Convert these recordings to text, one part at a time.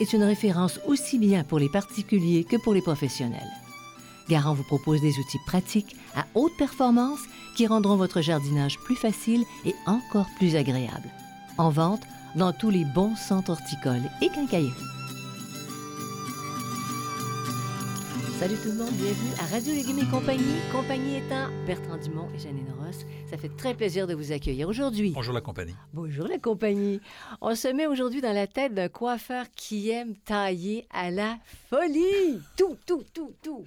est une référence aussi bien pour les particuliers que pour les professionnels. Garant vous propose des outils pratiques à haute performance qui rendront votre jardinage plus facile et encore plus agréable. En vente dans tous les bons centres horticoles et quincailleries. Salut tout le monde, bienvenue à Radio Légumes et compagnie. Compagnie étant Bertrand Dumont et Janine Ross. Ça fait très plaisir de vous accueillir aujourd'hui. Bonjour la compagnie. Bonjour la compagnie. On se met aujourd'hui dans la tête d'un coiffeur qui aime tailler à la folie. Tout, tout, tout, tout.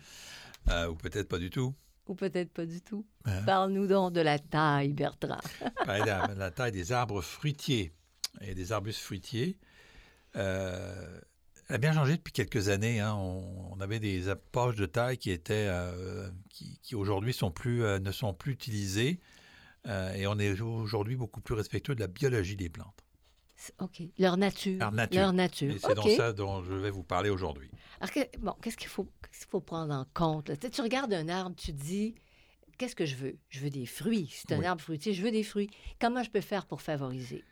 Euh, ou peut-être pas du tout. Ou peut-être pas du tout. Hein? Parle-nous donc de la taille, Bertrand. Ben, la, la taille des arbres fruitiers et des arbustes fruitiers. euh, elle a bien changé depuis quelques années. hein. On, on avait des poches de taille qui étaient, euh, qui, qui aujourd'hui sont plus, euh, ne sont plus utilisées. Euh, et on est aujourd'hui beaucoup plus respectueux de la biologie des plantes. OK. Leur nature. Leur nature. Leur nature. Et c'est OK. donc ça dont je vais vous parler aujourd'hui. Alors, que- bon, qu'est-ce qu'il faut, qu'est-ce qu'il faut prendre en compte? là? Tu, sais, tu regardes un arbre, tu te dis, qu'est-ce que je veux? Je veux des fruits. C'est un Oui. arbre fruitier, je veux des fruits. Comment je peux faire pour favoriser?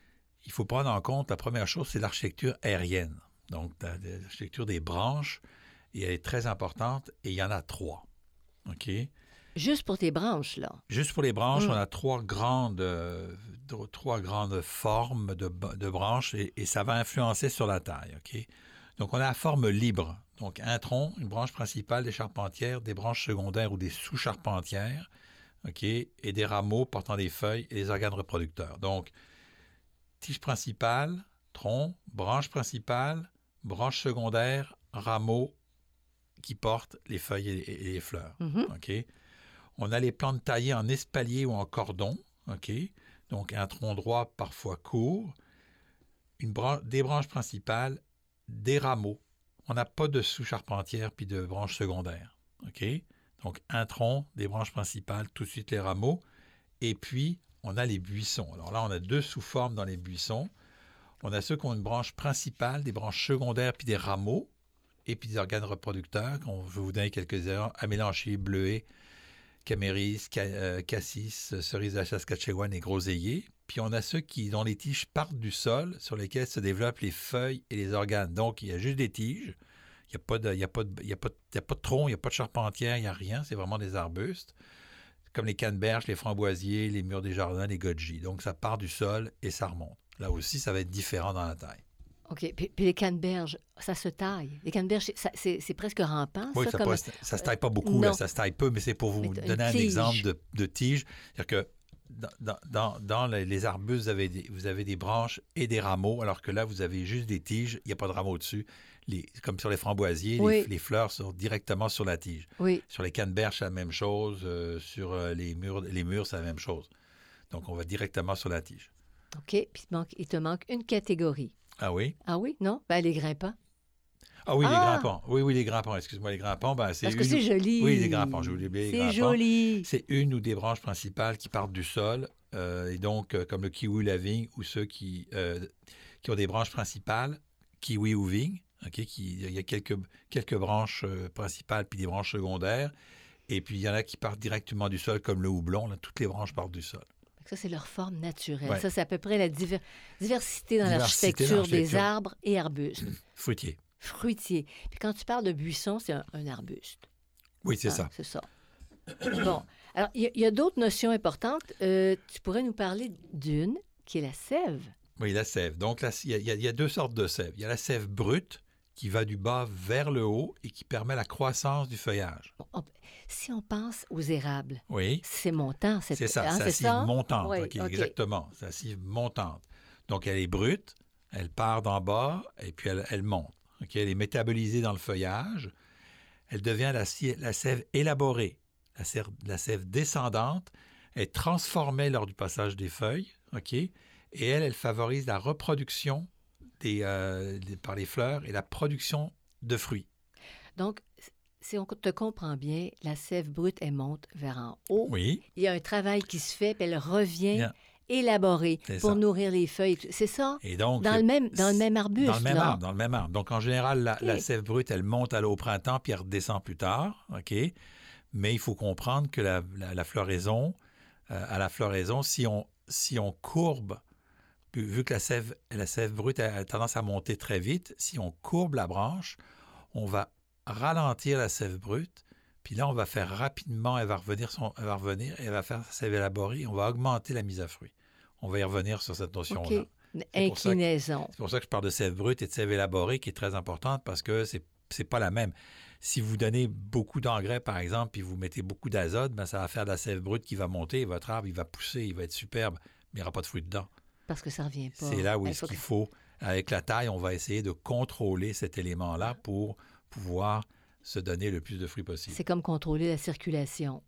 Il faut prendre en compte, la première chose, c'est l'architecture aérienne. Donc, la- l'architecture des branches, et elle est très importante, et il y en a trois. OK? Juste pour tes branches, là. Juste pour les branches, Mm. on a trois grandes, euh, trois grandes formes de, de branches, et, et ça va influencer sur la taille. OK? Donc, on a la forme libre. Donc, un tronc, une branche principale, des charpentières, des branches secondaires ou des sous-charpentières, OK? Et des rameaux portant des feuilles et des organes reproducteurs. Donc, tige principale, tronc, branche principale, branche secondaire, rameaux qui portent les feuilles et- les fleurs. Mhm. OK? On a les plantes taillées en espalier ou en cordon. OK? Donc, un tronc droit parfois court, une des branches principales, des rameaux. On n'a pas de sous-charpentière puis de branches secondaires. OK? Donc, un tronc, des branches principales, tout de suite les rameaux. Et puis, on a les buissons. Alors là, on a deux sous-formes dans les buissons. On a ceux qui ont une branche principale, des branches secondaires puis des rameaux, et puis des organes reproducteurs. Je vais vous donner quelques-uns. Amélanchier, bleuet, caméris, ca- euh, cassis, cerise de la Saskatchewan et groseillier. Puis on a ceux qui, dont les tiges partent du sol, sur lesquels se développent les feuilles et les organes. Donc, il y a juste des tiges. Il n'y a, pas de- a, a pas de tronc, il n'y a pas de charpentière, il n'y a rien. C'est vraiment des arbustes. Comme les canneberges, les framboisiers, les murs des jardins, les goji. Donc, ça part du sol et ça remonte. Là aussi, ça va être différent dans la taille. OK. Puis, puis les canneberges, ça se taille. Les canneberges, c'est- ça- presque rampant, Oui, ça, ça, comme... ne se taille pas beaucoup, là, ça se taille peu, mais c'est pour vous Mais donner un exemple de, de tige. C'est-à-dire que dans, dans- dans- dans les, arbustes, vous avez, des, vous avez des branches et des rameaux, alors que là, vous avez juste des tiges, il n'y a pas de rameaux dessus. Les, comme sur les framboisiers, Oui. les, fleurs sont directement sur la tige. Oui. Sur les canneberges, c'est la même chose. euh, sur euh, les murs, les murs c'est la même chose. Donc, on va directement sur la tige. OK. Puis il te manque, il te manque une catégorie. Ah oui? Ah oui? Non? Ben, les grimpants. Ah oui, Ah! les grimpants. Oui, oui, les grimpants. Excuse-moi, les grimpants, ben, c'est Parce que c'est joli. Oui, les grimpants, j'ai oublié les C'est joli. C'est une ou des branches principales qui partent du sol, euh, et donc euh, comme le kiwi ou la vigne, ou ceux qui, euh, qui ont des branches principales, kiwi ou vigne, ok, qui, il y a quelques, quelques branches principales puis des branches secondaires, et puis il y en a qui partent directement du sol, comme le houblon, là, toutes les branches partent du sol. Ça, c'est leur forme naturelle. Ouais. Ça, c'est à peu près la diver- diversité dans l'architecture des arbres et arbustes. Fruitier. Fruitiers. Puis quand tu parles de buisson, c'est un, un arbuste. Oui, c'est Ah, ça. C'est ça. bon. Alors, il y a- d'autres notions importantes. Euh, tu pourrais nous parler d'une qui est la sève. Oui, la sève. Donc, il y, y a deux sortes de sève. Il y a la sève brute, qui va du bas vers le haut et qui permet la croissance du feuillage. On- si on pense aux érables, Oui, c'est montant. c'est ça, hein, c'est c'est assise ça? montante. Oui, OK, OK. Exactement, c'est assise montante. Donc, elle est brute, elle part d'en bas et puis elle, elle monte. OK, Elle est métabolisée dans le feuillage. Elle devient la, la sève élaborée, la sève, la sève descendante. Elle est transformée lors du passage des feuilles. Et elle, elle favorise la reproduction des, euh, des- par les fleurs et la production de fruits. Donc, si on te comprend bien, la sève brute, elle monte vers en haut. Oui, Il y a un travail qui se fait, puis elle revient Bien. élaborée C'est pour ça. nourrir les feuilles. C'est ça? et donc... Dans le même, dans le même arbuste. Dans le même arbre, dans le même arbre. Donc, en général, la, sève brute, elle monte à l'eau au printemps, puis elle redescend plus tard, OK? Mais il faut comprendre que la, la- la floraison, euh, à la floraison, si on, si on courbe, vu- vu que la sève, la sève brute a, tendance à monter très vite, si on courbe la branche, on va ralentir la sève brute, puis là, on va faire rapidement, elle va revenir, son, elle va revenir, elle va faire sa sève élaborée, on va augmenter la mise à fruit. On va y revenir sur cette notion-là. Inclinaison. C'est pour ça que je parle de sève brute et de sève élaborée qui est très importante parce que c'est c'est pas la même. Si vous donnez beaucoup d'engrais, par exemple, puis vous mettez beaucoup d'azote, ben, ça va faire de la sève brute qui va monter et votre arbre, il va pousser, il va être superbe, mais il n'y aura pas de fruits dedans. Parce que ça revient pas. C'est là où Il est-ce faut qu'il faut, avec la taille, on va essayer de contrôler cet élément-là pour pouvoir se donner le plus de fruits possible. C'est comme contrôler la circulation.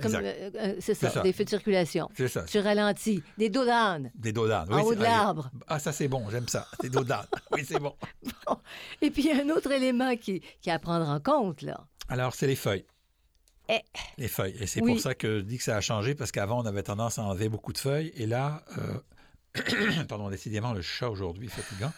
Comme, Exact. euh, euh, c'est ça, C'est ça. des feux de circulation. C'est ça. Tu ralentis. Des dos d'âne Des dos d'âne. en Oui, haut c'est- de l'arbre. Ah, ça c'est bon, j'aime ça. Des dos d'âne. Oui, c'est bon. Et puis, il y a un autre élément qui, qui est à prendre en compte, là. Alors, c'est les feuilles. Eh. Les feuilles. Et c'est Oui. pour ça que je dis que ça a changé, parce qu'avant, on avait tendance à enlever beaucoup de feuilles. Et là, euh, pardon, décidément, le chat aujourd'hui fatigant.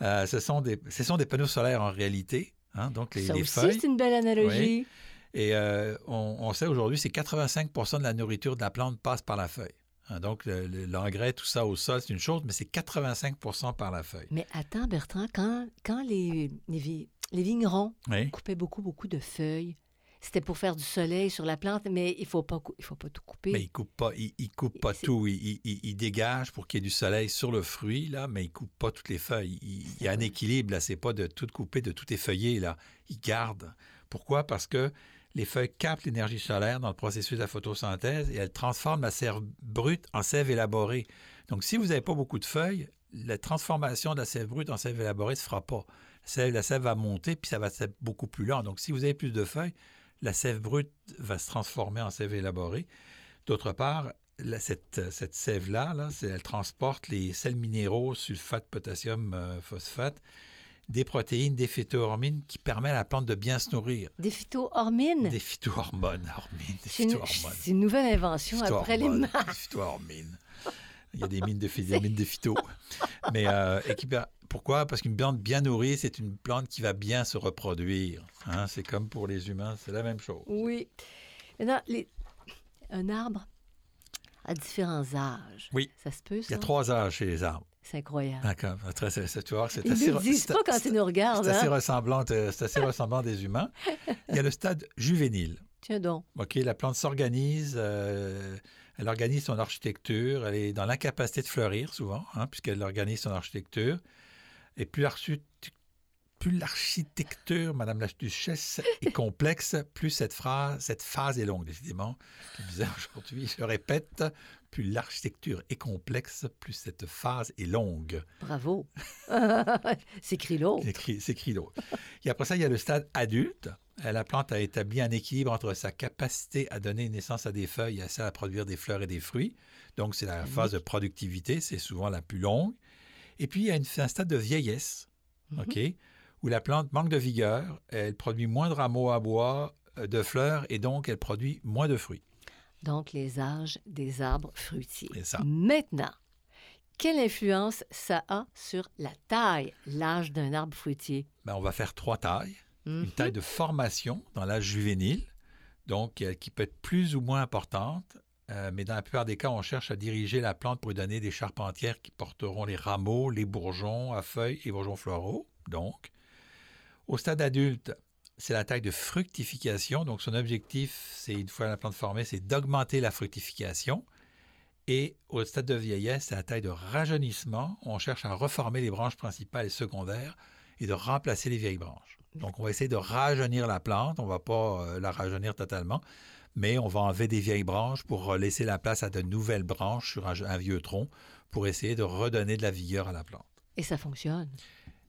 Euh, ce, sont des, ce sont des panneaux solaires en réalité. hein, donc, les, ça les aussi, feuilles. c'est une belle analogie. Et euh, on, on sait aujourd'hui, c'est 85 de la nourriture de la plante passe par la feuille. Hein, donc, le- le- l'engrais, tout ça au sol, c'est une chose, mais c'est 85 par la feuille. Mais attends, Bertrand, quand, quand les, les, vi- les vignerons Oui. coupaient beaucoup, beaucoup de feuilles, c'était pour faire du soleil sur la plante, mais il ne faut, pas cou- il faut pas tout couper. Mais il coupe pas, il, il coupe pas tout. Il, il- il- dégage pour qu'il y ait du soleil sur le fruit, là, mais il coupe pas toutes les feuilles. Il, il y a un équilibre, là. C'est pas de tout couper, de tout effeuiller, là. Il garde. Pourquoi? Parce que les feuilles captent l'énergie solaire dans le processus de la photosynthèse et elles transforment la sève brute en sève élaborée. Donc, si vous n'avez pas beaucoup de feuilles, la transformation de la sève brute en sève élaborée ne se fera pas. La sève, la sève va monter, puis ça va être beaucoup plus lent. Donc, si vous avez plus de feuilles, la sève brute va se transformer en sève élaborée. D'autre part, la- cette, cette sève-là, là, elle transporte les sels minéraux, sulfate, potassium, euh, phosphate, des protéines, des phytohormones qui permettent à la plante de bien se nourrir. Des phytohormines. Des phytohormones, hormones, des C'est une, phytohormones. c'est une nouvelle invention après les Phytohormones, marques. des phytohormones. Il y a des mines de, phy- des mines de phyto. Mais euh, et qui per- pourquoi? Parce qu'une plante bien nourrie, c'est une plante qui va bien se reproduire. hein. C'est comme pour les humains, c'est la même chose. Oui. Maintenant, les- un arbre à différents âges. Oui. Ça se peut, Il y ça? a trois âges chez les arbres. C'est incroyable. D'accord. Tu vois, c'est Ils assez, ne le disent pas quand ils nous regardent. c'est assez hein? ressemblant, euh, c'est assez ressemblant des humains. Il y a le stade juvénile. Tiens donc. OK, la plante s'organise, euh, elle organise son architecture, elle est dans l'incapacité de fleurir souvent, hein, puisqu'elle organise son architecture. Et plus l'archi- plus l'architecture, Madame la Duchesse, est complexe, plus cette phrase, cette phase est longue, décidément. C'est bizarre aujourd'hui, je répète, plus l'architecture est complexe, plus cette phase est longue. Bravo. c'est Crilo. C'est écrit- C'est écrit l'autre. Et après ça, il y a le stade adulte. Euh, La plante a établi un équilibre entre sa capacité à donner naissance à des feuilles et celle à produire des fleurs et des fruits. Donc, c'est la phase de productivité, c'est souvent la plus longue. Et puis, il y a une- un stade de vieillesse, OK, où la plante manque de vigueur, elle produit moins de rameaux à bois, euh, de fleurs, et donc elle produit moins de fruits. Donc, les âges des arbres fruitiers. C'est ça. Maintenant, quelle influence ça a sur la taille, l'âge d'un arbre fruitier? Ben, on va faire trois tailles. Mhm. une taille de formation dans l'âge juvénile, donc euh, qui peut être plus ou moins importante, euh, mais dans la plupart des cas, on cherche à diriger la plante pour lui donner des charpentières qui porteront les rameaux, les bourgeons à feuilles et bourgeons floraux. Donc, au stade adulte, c'est la taille de fructification. Donc, son objectif, c'est une fois la plante formée, c'est d'augmenter la fructification. Et au stade de vieillesse, c'est la taille de rajeunissement. On cherche à reformer les branches principales et secondaires et de remplacer les vieilles branches. Donc, on va essayer de rajeunir la plante. On ne va pas euh, la rajeunir totalement, mais on va enlever des vieilles branches pour laisser la place à de nouvelles branches sur un, vieux tronc pour essayer de redonner de la vigueur à la plante. Et ça fonctionne.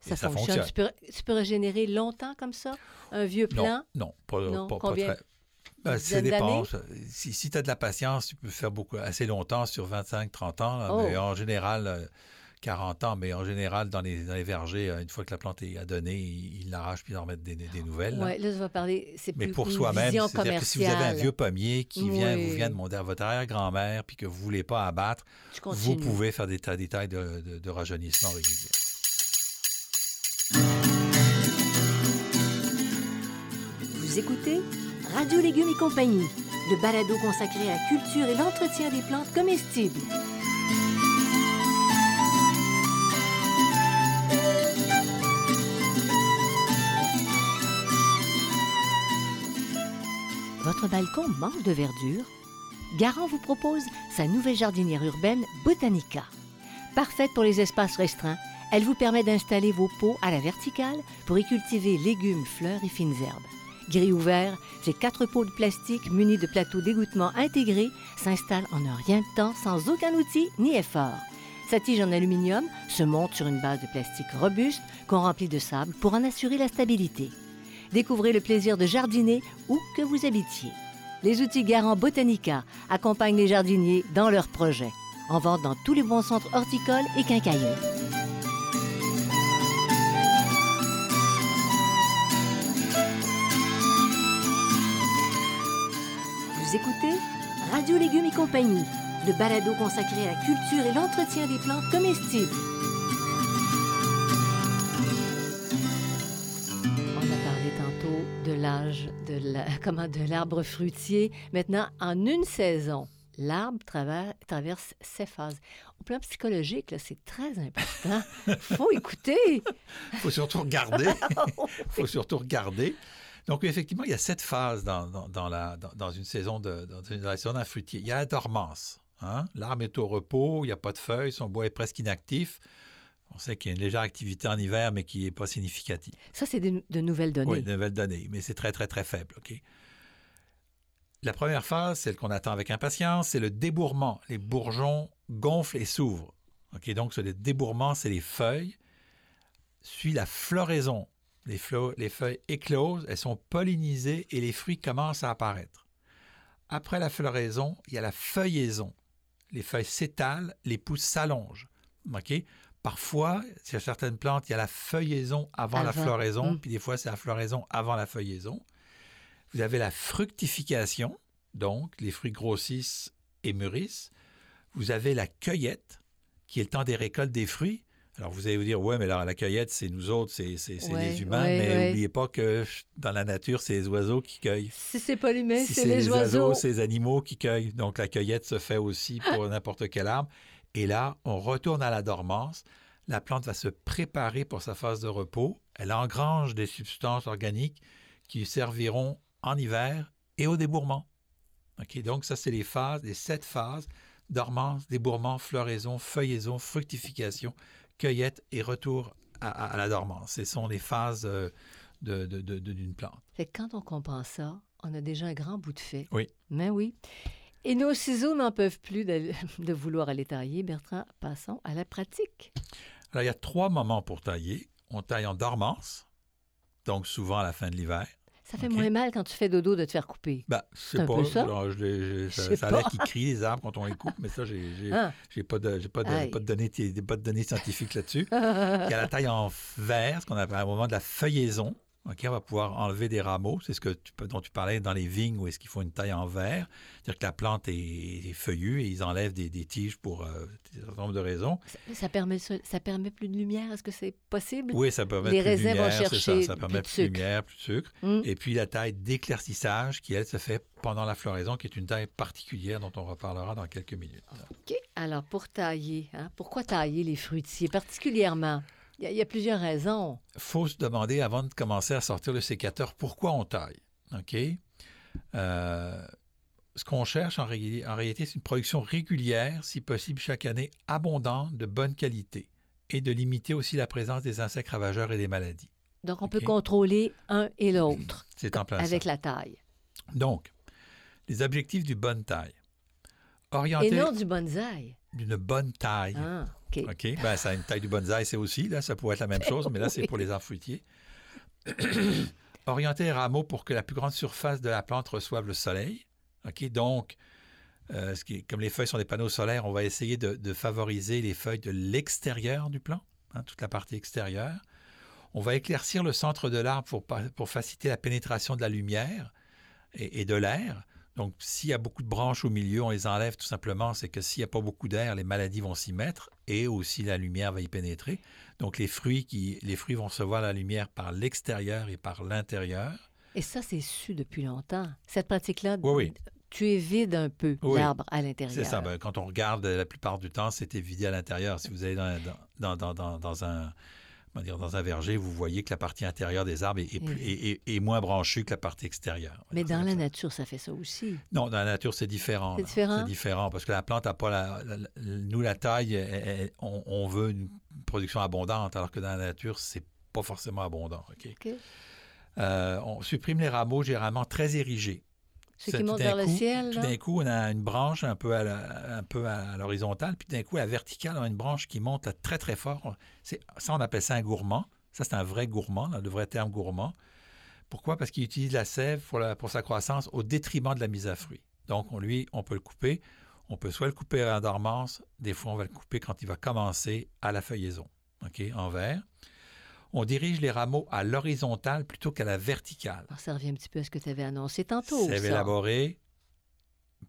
Ça, fonctionne. Tu, peux, régénérer longtemps comme ça, un vieux plant? Non, non, pas, très. Ben, ça dépend. Si, tu as de la patience, tu peux faire beaucoup, assez longtemps, sur 25-30 ans. Mais oh. en général, 40 ans, mais en général, dans les, vergers, euh, une fois que la plante est donnée, ils l'arrachent puis ils en remettent des, nouvelles. Oui, là, je vais parler, c'est Mais pour soi-même, c'est-à-dire que si vous avez un vieux pommier qui vient, vous vient de mon, votre arrière-grand-mère puis que vous ne voulez pas abattre, vous pouvez faire des, des tailles de, de, rajeunissement réguliers. Vous écoutez Radio Légumes et compagnie, le balado consacré à la culture et l'entretien des plantes comestibles. Votre balcon manque de verdure? Garant vous propose sa nouvelle jardinière urbaine Botanica. Parfaite pour les espaces restreints, elle vous permet d'installer vos pots à la verticale pour y cultiver légumes, fleurs et fines herbes. Gris ouvert, ces quatre pots de plastique munis de plateaux d'égouttement intégrés s'installent en un rien de temps sans aucun outil ni effort. Sa tige en aluminium se monte sur une base de plastique robuste qu'on remplit de sable pour en assurer la stabilité. Découvrez le plaisir de jardiner où que vous habitiez. Les outils Garant Botanica accompagnent les jardiniers dans leurs projets, en vente dans tous les bons centres horticoles et quincailleries. Vous écoutez Radio Légumes et compagnie, le balado consacré à la culture et l'entretien des plantes comestibles. L'âge de comment de l'arbre fruitier. Maintenant, en une saison, l'arbre traverse ses phases. Au plan psychologique, c'est très important. faut écouter. Il faut surtout regarder. Il faut surtout regarder. Donc, effectivement, il y a sept phases dans, dans, la, dans, une saison de, dans une saison d'un fruitier. Il y a la dormance. Hein? L'arbre est au repos, il n'y a pas de feuilles, son bois est presque inactif. On sait qu'il y a une légère activité en hiver, mais qui n'est pas significative. Ça, c'est de, nouvelles données. Oui, de nouvelles données, mais c'est très, très, très faible. OK? La première phase, celle qu'on attend avec impatience, c'est le débourrement. Les bourgeons gonflent et s'ouvrent. OK? Donc, le débourrement, c'est les feuilles. Suit la floraison. Les, les feuilles éclosent, elles sont pollinisées et les fruits commencent à apparaître. Après la floraison, il y a la feuillaison. Les feuilles s'étalent, les pousses s'allongent. OK? Parfois, sur certaines plantes, il y a la feuillaison avant, la floraison, mm. puis des fois, c'est la floraison avant la feuillaison. Vous avez la fructification, donc les fruits grossissent et mûrissent. Vous avez la cueillette, qui est le temps des récoltes des fruits. Alors, vous allez vous dire, ouais, mais alors la cueillette, c'est nous autres, c'est les humains, mais n'oubliez pas que dans la nature, c'est les oiseaux qui cueillent. Si c'est pas l'humain, c'est les, les oiseaux. c'est les animaux qui cueillent. Donc, la cueillette se fait aussi pour n'importe quel arbre. Et là, on retourne à la dormance. La plante va se préparer pour sa phase de repos. Elle engrange des substances organiques qui serviront en hiver et au débourrement. donc, ça, c'est les phases, les sept phases dormance, débourrement, floraison, feuillaison, fructification, cueillette et retour à, la dormance. Ce sont les phases euh, d'une plante. quand on comprend ça, on a déjà un grand bout de fait. Oui. Mais oui. Et nos ciseaux n'en peuvent plus de, vouloir aller tailler. Bertrand, passons à la pratique. Alors, il y a trois moments pour tailler. On taille en dormance, donc souvent à la fin de l'hiver. Ça fait moins mal quand tu fais dodo de te faire couper. Ben, je sais pas. ça, ça, a l'air qu'ils crient les arbres quand on les coupe, mais ça, j'ai ah. pas, de, pas, de, pas, de données, pas de données scientifiques là-dessus. il y a la taille en verre, ce qu'on appelle un moment de la feuillaison. On va pouvoir enlever des rameaux. C'est ce que tu, dont tu parlais dans les vignes où est-ce qu'il faut une taille en verre. C'est-à-dire que la plante est, feuillue et ils enlèvent des, tiges pour euh, un certain nombre de raisons. Ça, permet, ça permet plus de lumière? Est-ce que c'est possible? Oui, ça permet les plus de lumière. vont chercher ça. ça permet plus, de lumière, plus de sucre. Hum. Et puis la taille d'éclaircissage qui, elle, se fait pendant la floraison, qui est une taille particulière dont on reparlera dans quelques minutes. OK. Alors, pour tailler, hein, pourquoi tailler les fruitiers particulièrement? Il y, a plusieurs raisons. Il faut se demander, avant de commencer à sortir le sécateur, pourquoi on taille. OK? Euh, ce qu'on cherche en, réalité, c'est une production régulière, si possible chaque année, abondante, de bonne qualité. et de limiter aussi la présence des insectes ravageurs et des maladies. Donc, on peut contrôler un et l'autre. Avec la taille. Donc, les objectifs du bonne taille. Orienter... Et non du bonsaï. D'une bonne taille. Ah, OK. OK. Ben, ça a une taille du bonsaï, c'est aussi, là, ça pourrait être la même chose, mais là, c'est pour les arbres fruitiers. Orienter les rameaux pour que la plus grande surface de la plante reçoive le soleil. OK. Donc, euh, ce qui comme les feuilles sont des panneaux solaires, on va essayer de, favoriser les feuilles de l'extérieur du plant, hein, toute la partie extérieure. On va éclaircir le centre de l'arbre pour, pour, faciliter la pénétration de la lumière et, de l'air. Donc, s'il y a beaucoup de branches au milieu, on les enlève tout simplement. C'est que s'il n'y a pas beaucoup d'air, les maladies vont s'y mettre et aussi la lumière va y pénétrer. Donc, les fruits, qui, les fruits vont recevoir la lumière par l'extérieur et par l'intérieur. Et ça, c'est su depuis longtemps. Cette pratique-là oui, oui tu es vide un peu l'arbre à l'intérieur. C'est ça. Ben, quand on regarde, la plupart du temps, c'était vidé à l'intérieur. Si vous allez dans, dans, dans, dans un dire, dans un verger, vous voyez que la partie intérieure des arbres est, est, moins branchue que la partie extérieure. Mais dans la nature, ça fait ça aussi. Non, dans la nature, c'est différent. C'est différent. C'est différent parce que la plante n'a pas la, Nous, la taille, on, veut une production abondante, alors que dans la nature, c'est pas forcément abondant. OK. Euh, on supprime les rameaux généralement très érigés. Ce qui monte vers le ciel. Tout d'un coup, on a une branche un peu à, l'horizontale, puis d'un coup, à la verticale, on a une branche qui monte très, très fort. Ça, on appelle ça un gourmand. Ça, c'est un vrai gourmand, le vrai terme gourmand. Pourquoi? Parce qu'il utilise la sève pour, pour, sa croissance au détriment de la mise à fruit. Donc, on, lui, on peut le couper. On peut soit le couper en dormance, des fois, on va le couper quand il va commencer à la feuillaison, OK, en vert on dirige les rameaux à l'horizontale plutôt qu'à la verticale. ça revient un petit peu à ce que tu avais annoncé tantôt. C'est élaboré,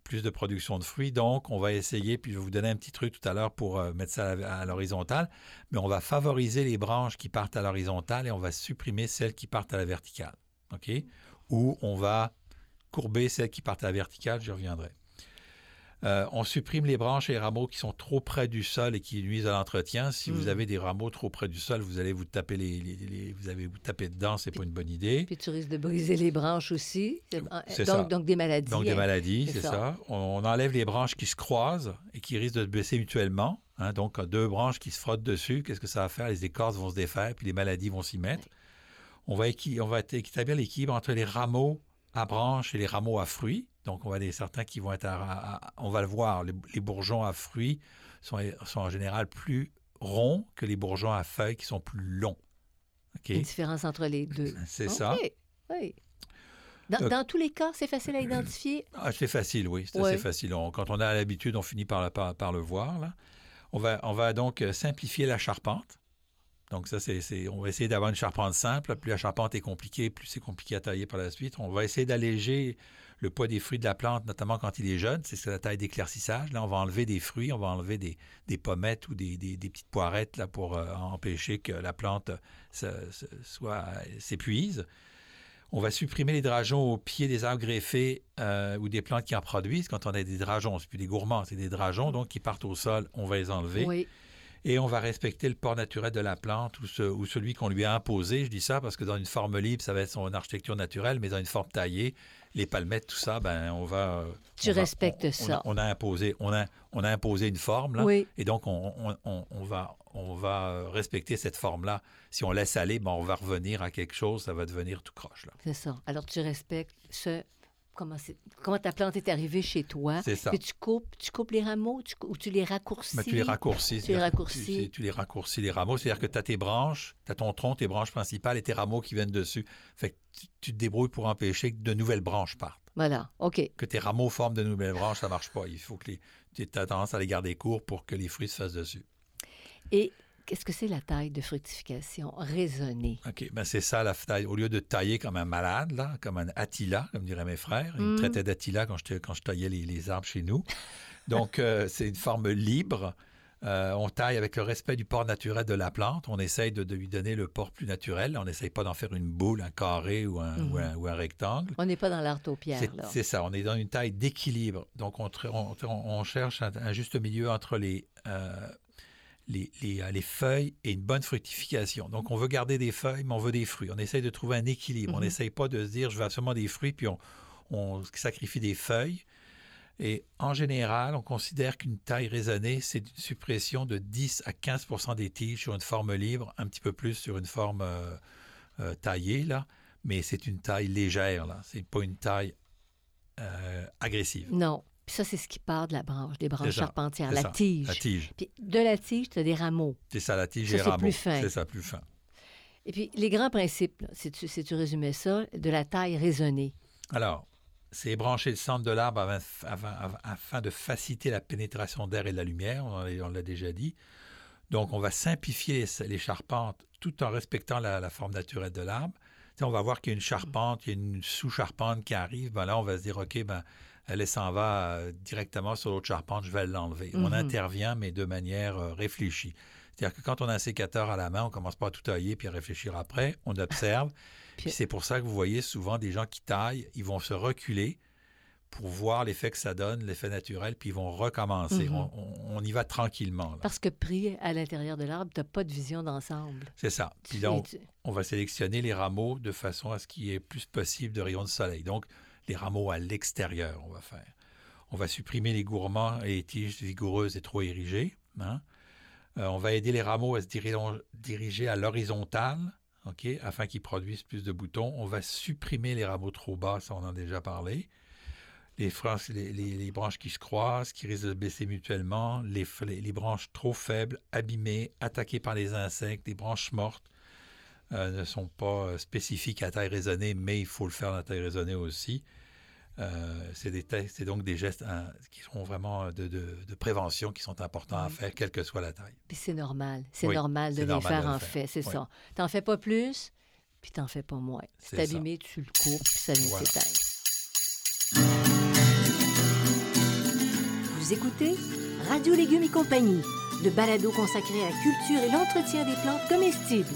plus de production de fruits. Donc, on va essayer, puis je vais vous donner un petit truc tout à l'heure pour euh, mettre ça à l'horizontale, mais on va favoriser les branches qui partent à l'horizontale et on va supprimer celles qui partent à la verticale. OK? Ou on va courber celles qui partent à la verticale, j'y reviendrai. Euh, on supprime les branches et les rameaux qui sont trop près du sol et qui nuisent à l'entretien. Si vous mm. avez des rameaux trop près du sol, vous allez vous taper les, vous avez vous taper dedans, c'est pas une bonne idée. Puis tu risques de briser les branches aussi. C'est donc, donc, des maladies. Donc des hein. maladies, c'est ça. On, enlève les branches qui se croisent et qui risquent de se baisser mutuellement. Hein. donc deux branches qui se frottent dessus, qu'est-ce que ça va faire? Les écorces vont se défaire, puis les maladies vont s'y mettre. On va, on va établir l'équilibre entre les rameaux à branches et les rameaux à fruits. Donc, on va aller certains qui vont être on va le voir, les, bourgeons à fruits sont, sont, en général plus ronds que les bourgeons à feuilles qui sont plus longs. Une différence entre les deux. C'est ça. Oui. Dans, tous les cas, c'est facile à identifier? Ah, c'est facile, oui. C'est assez facile. quand on a l'habitude, on finit par, par, le voir. Là. On, va, on va donc euh, simplifier la charpente. Donc ça, c'est, on va essayer d'avoir une charpente simple. Plus la charpente est compliquée, plus c'est compliqué à tailler par la suite. On va essayer d'alléger le poids des fruits de la plante, notamment quand il est jeune, c'est la taille d'éclaircissage. Là, on va enlever des fruits, on va enlever des, pommettes ou des, petites poirettes là, pour euh, empêcher que la plante soit s'épuise. On va supprimer les drageons au pied des arbres greffés euh, ou des plantes qui en produisent. Quand on a des drageons, c'est plus des gourmands, c'est des drageons, donc qui partent au sol, on va les enlever. Et on va respecter le port naturel de la plante ou, ou celui qu'on lui a imposé. Je dis ça parce que dans une forme libre, ça va être son architecture naturelle, mais dans une forme taillée, les palmettes, tout ça, ben on va. Tu respectes ça. On a, imposé, on a, on a imposé une forme là, oui. et donc on, on, va, on va respecter cette forme là. Si on laisse aller, ben on va revenir à quelque chose, ça va devenir tout croche là. C'est ça. Alors tu respectes ce comment, comment ta plante est arrivée chez toi. C'est ça. Puis tu coupes, tu coupes les rameaux ou tu les raccourcis. Ben, tu les raccourcis. Tu les raccourcis. Tu, les raccourcis, les rameaux. C'est-à-dire que tu as tes branches, tu as ton tronc, tes branches principales et tes rameaux qui viennent dessus. Fait que tu, te débrouilles pour empêcher que de nouvelles branches partent. Voilà, OK. Que tes rameaux forment de nouvelles branches, ça ne marche pas. Il faut que tu aies tendance à les garder courts pour que les fruits se fassent dessus. Et Qu'est-ce que c'est la taille de fructification raisonnée? OK, ben c'est ça la taille. Au lieu de tailler comme un malade, là, comme un Attila, comme diraient mes frères, ils me mm. traitaient d'Attila quand je, quand je taillais les, arbres chez nous. Donc, euh, c'est une forme libre. Euh, on taille avec le respect du port naturel de la plante. On essaye de, lui donner le port plus naturel. On n'essaye pas d'en faire une boule, un carré ou un, mm-hmm. ou un, rectangle. On n'est pas dans l'art C'est ça. On est dans une taille d'équilibre. Donc, on, on, cherche un, juste milieu entre les, euh, les, euh, les, feuilles et une bonne fructification. Donc, on veut garder des feuilles, mais on veut des fruits. On essaye de trouver un équilibre. On mhm. n'essaye pas de se dire, je veux absolument des fruits, puis on, sacrifie des feuilles. Et en général, on considère qu'une taille raisonnée, c'est une suppression de 10 à 15% des tiges sur une forme libre, un petit peu plus sur une forme euh, euh, taillée, là. Mais c'est une taille légère, là. C'est pas une taille euh, agressive. Non. Puis ça, c'est ce qui part de la branche, des branches charpentières, la tige. La tige. Puis de la tige, tu as des rameaux. C'est ça, la tige et rameaux. C'est plus fin. C'est ça, plus fin. Et puis, les grands principes, si tu, si tu résumais ça, de la taille raisonnée. Alors, c'est brancher le centre de l'arbre afin, de faciliter la pénétration d'air et de la lumière, on l'a déjà dit. Donc, on va simplifier les charpentes tout en respectant la, forme naturelle de l'arbre. on va voir qu'il y a une charpente, il y a une sous-charpente qui arrive. Ben là, on va se dire, OK, ben, elle s'en va euh, directement sur l'autre charpente, je vais l'enlever. On mhm. intervient, mais de manière euh, réfléchie. C'est-à-dire que quand on a un sécateur à la main, on commence pas à tout tailler puis à réfléchir après. On observe. Puis c'est pour ça que vous voyez souvent des gens qui taillent, ils vont se reculer pour voir l'effet que ça donne, l'effet naturel, puis ils vont recommencer. Mhm. on, y va tranquillement. Parce que pris à l'intérieur de l'arbre, tu n'as pas de vision d'ensemble. C'est ça. Puis donc, on va sélectionner les rameaux de façon à ce qu'il y ait plus possible de rayons de soleil. Donc, les rameaux à l'extérieur, on va faire. On va supprimer les gourmands et les tiges vigoureuses et trop érigées. Hein. Euh, on va aider les rameaux à se diriger à l'horizontale afin qu'ils produisent plus de boutons. On va supprimer les rameaux trop bas, ça on en a déjà parlé. Les, branches qui se croisent, qui risquent de se baisser mutuellement, les, les, branches trop faibles, abîmées, attaquées par les insectes, les branches mortes euh, ne sont pas spécifiques à taille raisonnée, mais il faut le faire à taille raisonnée aussi. Euh, c'est donc des gestes hein, qui sont vraiment de, prévention qui sont importants à faire, quelle que soit la taille. Puis c'est normal. C'est normal de les faire en fait, c'est ça. Tu n'en fais pas plus, puis tu n'en fais pas moins. C'est abîmé, tu le coupes, puis ça vient voilà. s'éteindre. Vous écoutez Radio Légumes et compagnie, le balado consacré à la culture et l'entretien des plantes comestibles.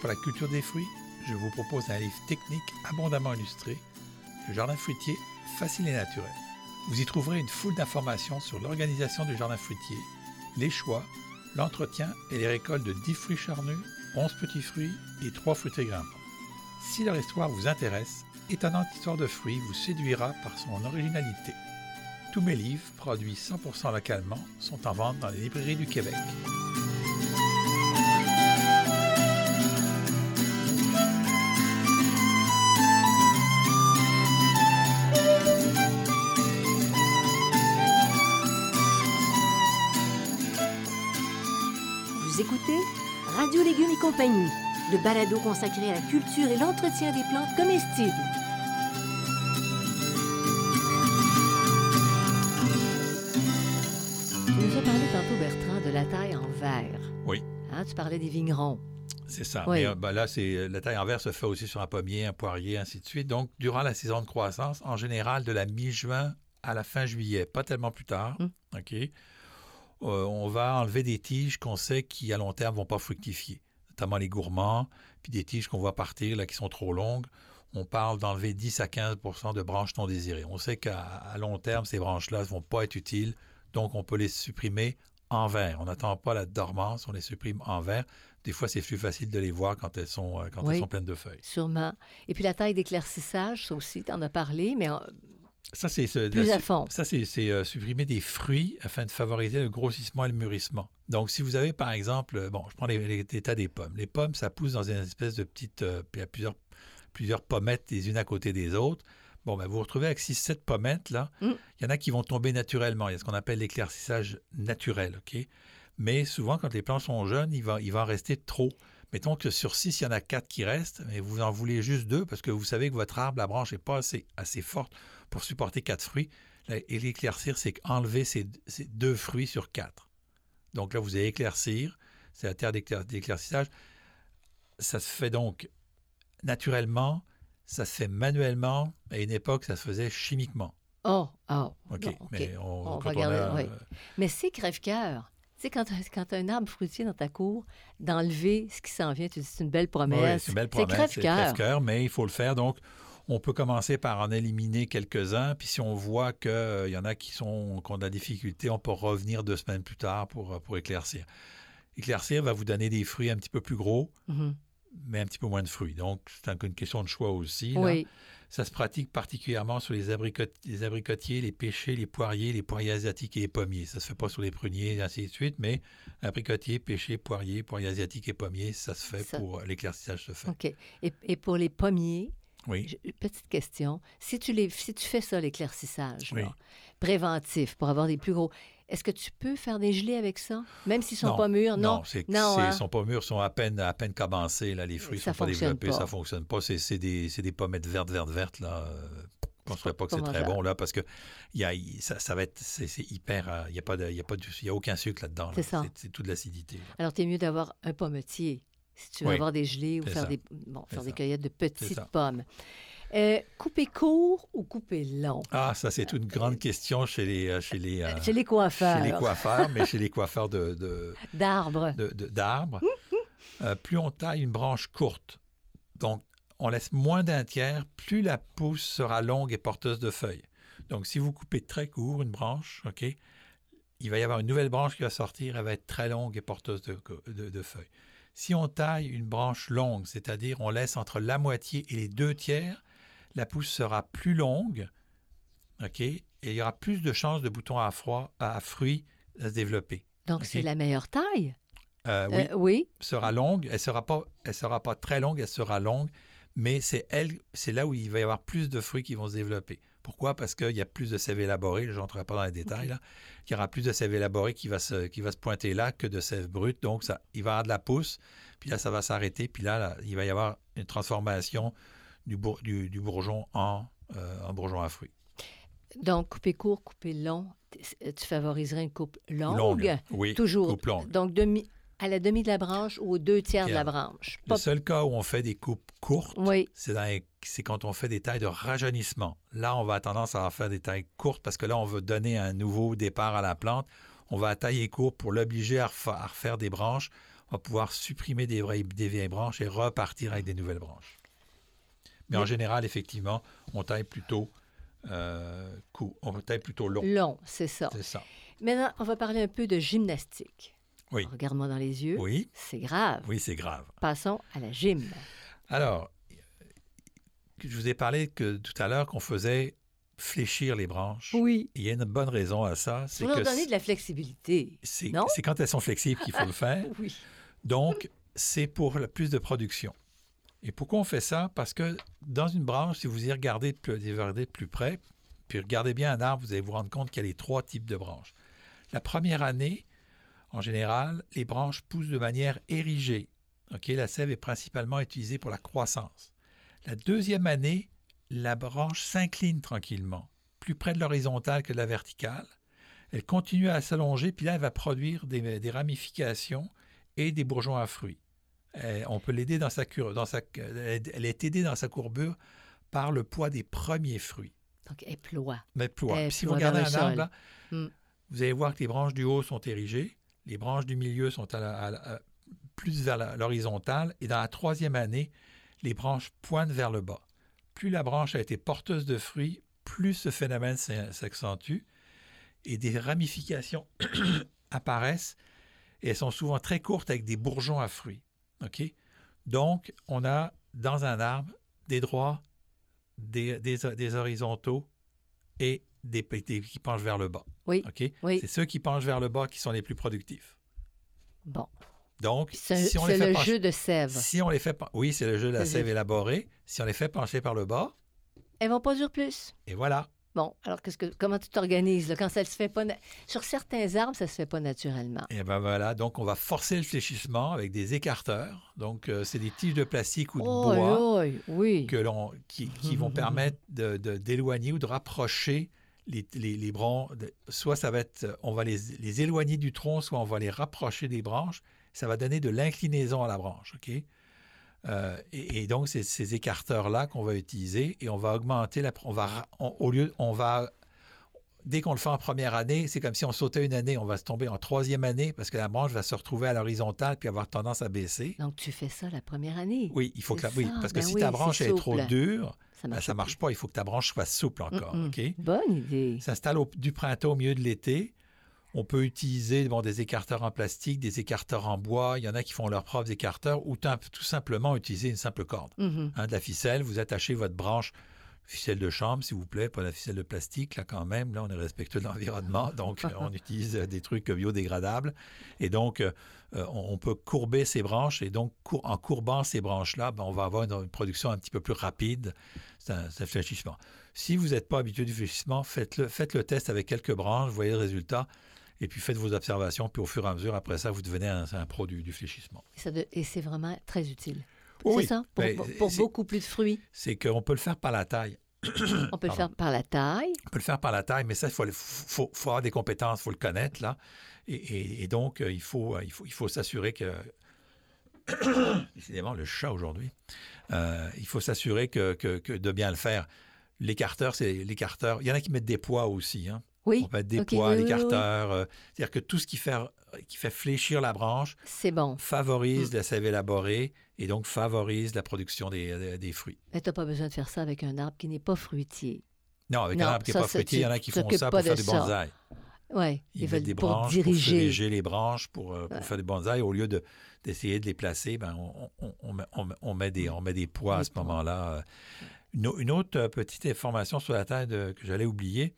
Par la culture des fruits, je vous propose un livre technique abondamment illustré, Le jardin fruitier facile et naturel. Vous y trouverez une foule d'informations sur l'organisation du jardin fruitier, les choix, l'entretien et les récoltes de 10 fruits charnus, 11 petits fruits et 3 fruités grimpants. Si leur histoire vous intéresse, Étonnante histoire de fruits vous séduira par son originalité. Tous mes livres, produits 100% localement, sont en vente dans les librairies du Québec. Radio Légumes et compagnie, le balado consacré à la culture et l'entretien des plantes comestibles. Tu nous as parlé tantôt, Bertrand, de la taille en verre. Oui. Hein, tu parlais des vignerons. C'est ça. Mais, euh, ben là, c'est euh, la taille en verre se fait aussi sur un pommier, un poirier, ainsi de suite. Donc, durant la saison de croissance, en général, de la mi-juin à la fin juillet, pas tellement plus tard. Hum. OK? Euh, on va enlever des tiges qu'on sait qui, à long terme, vont pas fructifier, notamment les gourmands, puis des tiges qu'on voit partir, là, qui sont trop longues. On parle d'enlever 10 à 15% de branches non désirées. On sait qu'à long terme, ces branches-là ne vont pas être utiles, donc on peut les supprimer en vert. On n'attend pas la dormance, on les supprime en vert. Des fois, c'est plus facile de les voir quand elles sont, euh, quand elles sont pleines de feuilles. Sûrement. Et puis la taille d'éclaircissage, ça aussi, tu en as parlé, mais ça, c'est Ça, c'est euh, supprimer des fruits afin de favoriser le grossissement et le mûrissement. Donc, si vous avez, par exemple, euh, bon, je prends l'état des pommes. Les pommes, ça pousse dans une espèce de petite... Euh, il y a plusieurs, plusieurs pommettes les unes à côté des autres. Bon, ben, vous vous retrouvez avec 6-7 pommettes, là. Mm. Il y en a qui vont tomber naturellement. Il y a ce qu'on appelle l'éclaircissage naturel, OK? Mais souvent, quand les plants sont jeunes, il va, il va en rester trop. Mettons que sur 6, il y en a 4 qui restent, mais vous en voulez juste 2 parce que vous savez que votre arbre, la branche n'est pas assez, assez forte pour supporter quatre fruits. Et l'éclaircir, c'est enlever ces, deux fruits sur quatre. Donc là, vous allez éclaircir, c'est la terre d'éclaircissage. Ça se fait donc naturellement, ça se fait manuellement. À une époque, ça se faisait chimiquement. Oh, oh. OK, mais on, va regarder, Mais c'est crève-cœur. Tu sais, quand tu as, un arbre fruitier dans ta cour, d'enlever ce qui s'en vient, tu dis c'est une belle promesse. c'est une belle promesse. C'est crève-cœur. mais il faut le faire. Donc, On peut commencer par en éliminer quelques-uns, puis si on voit qu'il y en a qui, sont, qui ont de la difficulté, on peut revenir deux semaines plus tard pour, pour éclaircir. Éclaircir va vous donner des fruits un petit peu plus gros, Mhm. mais un petit peu moins de fruits. Donc, c'est une question de choix aussi. là. Oui. Ça se pratique particulièrement sur les, abricot- les abricotiers, les pêchers, les poiriers, les poiriers asiatiques et les pommiers. Ça se fait pas sur les pruniers et ainsi de suite, mais abricotiers, pêchers, poiriers, poiriers asiatiques et pommiers, ça se fait Ça- pour l'éclaircissage se fait. OK. Et, et pour les pommiers, Oui. petite question. Si tu, les, si tu fais ça, l'éclaircissage, Oui. préventif, pour avoir des plus gros, est-ce que tu peux faire des gelées avec ça? Même s'ils sont Non. pas mûrs? Non? Non, c'est, Non, hein? sont pas mûrs, sont à peine, à peine cabancés, là, les fruits Ça sont pas développés, pas. ça fonctionne pas. C'est, c'est des, pommettes vertes, vertes, vertes, là. euh, Je ne pas que c'est très bon, là, parce que y a, ça, ça va être, c'est, hyper, euh, il n'y a, pas de- y a, pas de- y a aucun sucre là-dedans. là. C'est ça. C'est, c'est tout de l'acidité. Alors, tu es mieux d'avoir un pommetier si tu veux Oui. avoir des gelées ou faire, ça. des, bon, faire des cueillettes de petites pommes. Euh, couper court ou couper long? Ah, ça, c'est une grande question chez les, euh, chez les, euh, Chez les coiffeurs. chez les coiffeurs, mais chez les coiffeurs de, D'arbres. d'arbres, euh, plus on taille une branche courte, donc on laisse moins d'un tiers, plus la pousse sera longue et porteuse de feuilles. Donc si vous coupez très court une branche, OK, il va y avoir une nouvelle branche qui va sortir, elle va être très longue et porteuse de, de- de feuilles. Si on taille une branche longue, c'est-à-dire on laisse entre la moitié et les deux tiers, la pousse sera plus longue, OK, et il y aura plus de chances de boutons à, froid, à fruits à se développer. Donc, c'est la meilleure taille? Euh, oui, Euh, oui. sera longue. Elle sera pas, elle sera pas très longue, elle sera longue, mais c'est elle, c'est là où il va y avoir plus de fruits qui vont se développer. Pourquoi? Parce qu'il y a plus de sève élaborée. Je n'entrerai pas dans les détails là. Il y aura plus de sève élaborée qui va se, qui va se pointer là que de sève brute. Donc ça, il va y avoir de la pousse. Puis là, ça va s'arrêter. Puis là, là, il va y avoir une transformation du, bour- du, du bourgeon en, euh, en bourgeon à fruits. Donc, couper court, couper long, tu favoriserais une coupe longue? Longue. Oui. Toujours. coupe longue. Donc, demi, à la demi de la branche ou aux deux tiers de la branche. Le seul cas où on fait des coupes courtes, Oui. c'est les- quand on fait des tailles de rajeunissement. Là, on va avoir tendance à faire des tailles courtes parce que là, on veut donner un nouveau départ à la plante. On va tailler court pour l'obliger à, refa- à refaire des branches. On va pouvoir supprimer des, vieilles- des vieilles branches et repartir avec des nouvelles branches. Mais en général, effectivement, on taille plutôt euh, court. On taille plutôt long. Long, c'est ça. C'est ça. Maintenant, on va parler un peu de gymnastique. Oui. Regarde-moi dans les yeux. Oui, C'est grave. oui, c'est grave. Passons à la gym. Alors, je vous ai parlé que tout à l'heure qu'on faisait fléchir les branches. Oui. Il y a une bonne raison à ça, c'est Pour leur donner de la flexibilité. c'est non? c'est quand elles sont flexibles qu'il faut le faire. Oui. Donc, c'est pour plus de production. Et pourquoi on fait ça? Parce que dans une branche, si vous y regardez de plus, y regardez de plus près, puis regardez bien un arbre, vous allez vous rendre compte qu'il y a les trois types de branches. La première année, en général, les branches poussent de manière érigée. OK? La sève est principalement utilisée pour la croissance. La deuxième année, la branche s'incline tranquillement, plus près de l'horizontale que de la verticale. Elle continue à s'allonger, puis là, elle va produire des, des ramifications et des bourgeons à fruits. Euh, on peut l'aider dans sa cure, dans sa, elle est aidée dans sa courbure par le poids des premiers fruits. Donc, elle ploie. Mais ploie. Elle si vous regardez un arbre, là, Hmm. vous allez voir que les branches du haut sont érigées, les branches du milieu sont à à à- plus la- l'horizontale, et dans la troisième année, les branches pointent vers le bas. Plus la branche a été porteuse de fruits, plus ce phénomène s'accentue, et des ramifications apparaissent, et elles sont souvent très courtes avec des bourgeons à fruits. Donc, on a dans un arbre des droits, des, des- des horizontaux et des, des qui penchent vers le bas. Oui. OK? Oui. C'est ceux qui penchent vers le bas qui sont les plus productifs. Bon. Donc, C'est si on les fait le pencher- jeu de sève. si on les fait, oui, c'est le jeu de la sève élaborée. Si on les fait pencher par le bas, Elles vont produire plus. et voilà. Bon, alors qu'est-ce que, comment tu t'organises quand ça se fait pas sur certains arbres, ça se fait pas naturellement. Et ben voilà. Donc, on va forcer le fléchissement avec des écarteurs. Donc, euh, c'est des tiges de plastique ou de Oh, bois oh, oui. que l'on, qui, qui vont permettre de- de- d'éloigner ou de rapprocher les, les, branches. Soit ça va être, on va les, les éloigner du tronc, soit on va les rapprocher des branches. Ça va donner de l'inclinaison à la branche, OK? Euh, et, donc, c'est ces écarteurs-là qu'on va utiliser et on va augmenter la... On va, au lieu, on va... dès qu'on le fait en première année, c'est comme si on sautait une année, on va se tomber en troisième année parce que la branche va se retrouver à l'horizontale puis avoir tendance à baisser. Donc, tu fais ça la première année. Oui, il faut que la, oui, parce que ben si ta branche est, trop dure, ça ne ben, marche pas. Il faut que ta branche soit souple encore. Bonne idée. S'installe du printemps au milieu de l'été. On peut utiliser bon, des écarteurs en plastique, des écarteurs en bois. Il y en a qui font leurs propres écarteurs ou tout simplement utiliser une simple corde. Mm-hmm. Hein, de la ficelle, vous attachez votre branche ficelle de chambre, s'il vous plaît, pas la ficelle de plastique, là quand même, là on est respectueux de l'environnement, donc on utilise des trucs biodégradables. Et donc, euh, on peut courber ces branches, et donc en courbant ces branches-là, ben, on va avoir une, production un petit peu plus rapide. C'est un, fléchissement. Si vous n'êtes pas habitué du fléchissement, faites-le faites le test avec quelques branches, voyez le résultat et puis faites vos observations, puis au fur et à mesure, après ça, vous devenez un, un pro du, fléchissement. Et, c'est vraiment très utile. C'est ça, pour, ben, beaucoup plus de fruits. C'est qu'on peut le faire par la taille. On peut le faire par la taille. On peut le faire par la taille, mais ça, il faut, faut, avoir des compétences, il faut le connaître, là. Et, donc, euh, il faut, il faut, il faut s'assurer que... Décidément, le chat aujourd'hui. Euh, il faut s'assurer que, que, de bien le faire. L'écarteur, c'est l'écarteur. Il y en a qui mettent des poids aussi. Hein. Oui. On peut mettre des poids, l'écarteur. Euh, c'est-à-dire que tout ce qui fait, qui fait fléchir la branche bon. favorise mm. la sève élaborée et donc favorise la production des, des fruits. Mais tu n'as pas besoin de faire ça avec un arbre qui n'est pas fruitier. Non, avec un arbre qui n'est pas fruitier, il y en a qui font ça pour faire du bonsaï. Oui, ils, mettent des branches diriger. pour diriger les branches pour, euh, pour faire du bonsaï. Au lieu de, d'essayer de les placer, ben, on, on, on, on, met des, on met des poids à ce moment-là. Une, une, autre petite information sur la taille que j'allais oublier,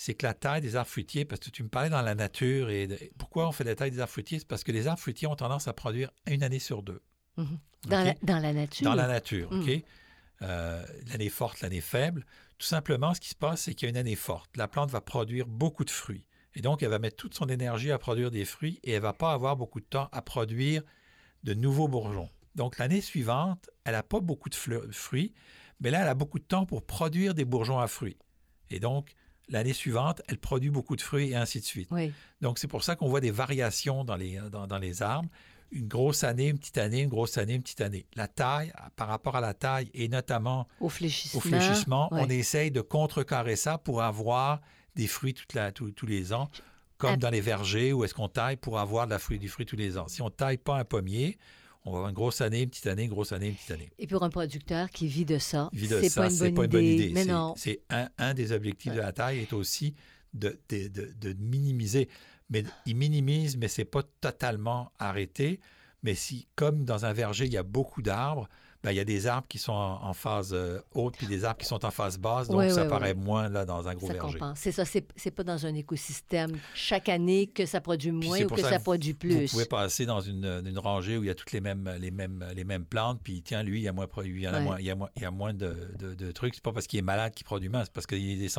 c'est que la taille des arbres fruitiers, parce que tu me parlais dans la nature, et pourquoi on fait la taille des arbres fruitiers, c'est parce que les arbres fruitiers ont tendance à produire une année sur deux. Mhm. Dans, la, dans, la, nature? Dans la nature, OK? Mhm. Euh, l'année forte, l'année faible. Tout simplement, ce qui se passe, c'est qu'il y a une année forte. La plante va produire beaucoup de fruits. Et donc, elle va mettre toute son énergie à produire des fruits et elle va pas avoir beaucoup de temps à produire de nouveaux bourgeons. Donc, l'année suivante, elle n'a pas beaucoup de fruits, mais là, elle a beaucoup de temps pour produire des bourgeons à fruits. Et donc, l'année suivante, elle produit beaucoup de fruits et ainsi de suite. Donc, c'est pour ça qu'on voit des variations dans les, dans, les arbres. Une grosse année, une petite année, une grosse année, une petite année. La taille, par rapport à la taille et notamment au fléchissement, on essaye de contrecarrer ça pour avoir des fruits toute la, tous les ans, comme dans les vergers où est-ce qu'on taille pour avoir de la fruit, du fruit tous les ans. Si on ne taille pas un pommier, on va avoir une grosse année, une petite année, une grosse année, une petite année. Et pour un producteur qui vit de ça, c'est pas, une bonne idée. Mais non. C'est un, un, des objectifs de la taille est aussi de, de, de, de, minimiser. Mais il minimise, mais c'est pas totalement arrêté. Mais si, comme dans un verger, il y a beaucoup d'arbres, il y a des arbres qui sont en, phase euh, haute puis des arbres qui sont en phase basse, donc ça paraît moins là dans un gros ça verger. C'est ça, c'est pas dans un écosystème chaque année que ça produit moins ou que ça, produit plus. Vous pouvez passer dans une, une, rangée où il y a toutes les mêmes, les mêmes, les mêmes plantes, puis tiens, lui, il y a moins, il y a moins, il y a moins, il y a moins de, de, de trucs. C'est pas parce qu'il est malade qu'il produit moins, c'est parce qu'il est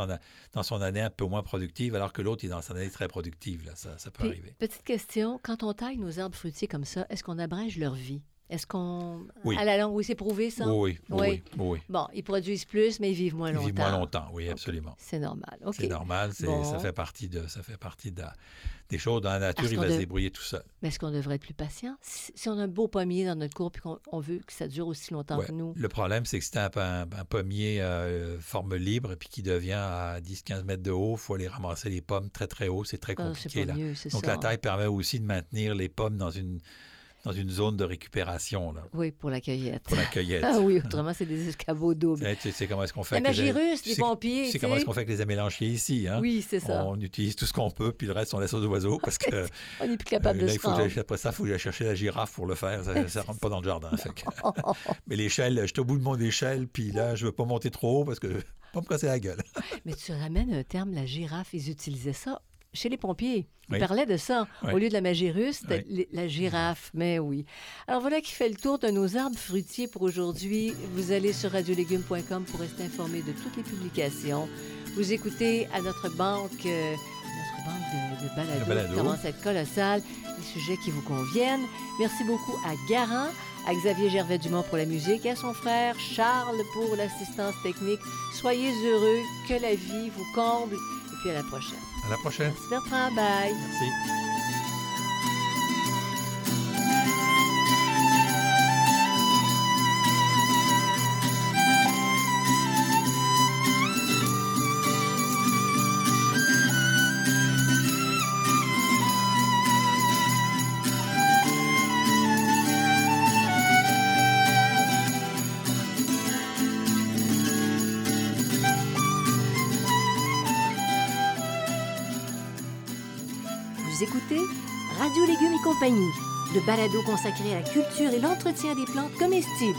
dans son année un peu moins productive, alors que l'autre est dans son année très productive. Là. Ça, ça peut arriver. Petite question, quand on taille nos arbres fruitiers comme ça, est-ce qu'on abrège leur vie? Est-ce qu'on. Oui. À la longue, oui, c'est prouvé, ça? Oui, oui, oui, Bon, ils produisent plus, mais ils vivent moins longtemps. Ils vivent moins longtemps, oui, absolument. C'est normal. OK. C'est normal, ça fait partie, de, ça fait partie des choses. Dans la nature, il va se débrouiller tout seul. Mais est-ce qu'on devrait être plus patient? Si, on a un beau pommier dans notre cour et qu'on veut que ça dure aussi longtemps que nous. Le problème, c'est que c'est un, un, pommier euh, forme libre puis qui devient à 10-15 mètres de haut, il faut aller ramasser les pommes très, très haut. C'est très ah, compliqué. là. Donc, la taille permet aussi de maintenir les pommes dans une dans une zone de récupération. Là. Oui, pour la cueillette. Pour la cueillette. ah oui, autrement, c'est des escabeaux doubles. Tu sais, comment est-ce qu'on fait La magie russe, les pompiers. C'est comment est-ce qu'on fait avec les amélanchiers ici. Hein? Oui, c'est ça. On utilise tout ce qu'on peut, puis le reste, on laisse aux oiseaux parce que... on n'est plus capable de se rendre. Après ça, il faut aller chercher la girafe pour le faire. Ça ne rentre pas dans le jardin. Mais l'échelle, j'étais au bout de mon échelle, puis là, je ne veux pas monter trop haut parce que pas me casser la gueule. Mais tu ramènes un terme, la girafe, ils utilisaient ça chez les pompiers. Ils parlaient de ça. Au lieu de la magie russe, la girafe. Mais oui. Alors voilà qui fait le tour de nos arbres fruitiers pour aujourd'hui. Vous allez sur radiolégumes.com pour rester informé de toutes les publications. Vous écoutez à notre banque, euh, notre banque de, de balado, qui commence à être colossale, les sujets qui vous conviennent. Merci beaucoup à Garant, à Xavier Gervais-Dumont pour la musique et à son frère Charles pour l'assistance technique. Soyez heureux, que la vie vous comble et puis à la prochaine. À la prochaine. Merci Bertrand. Bye. Merci. Compagnie, le balado consacré à la culture et l'entretien des plantes comestibles.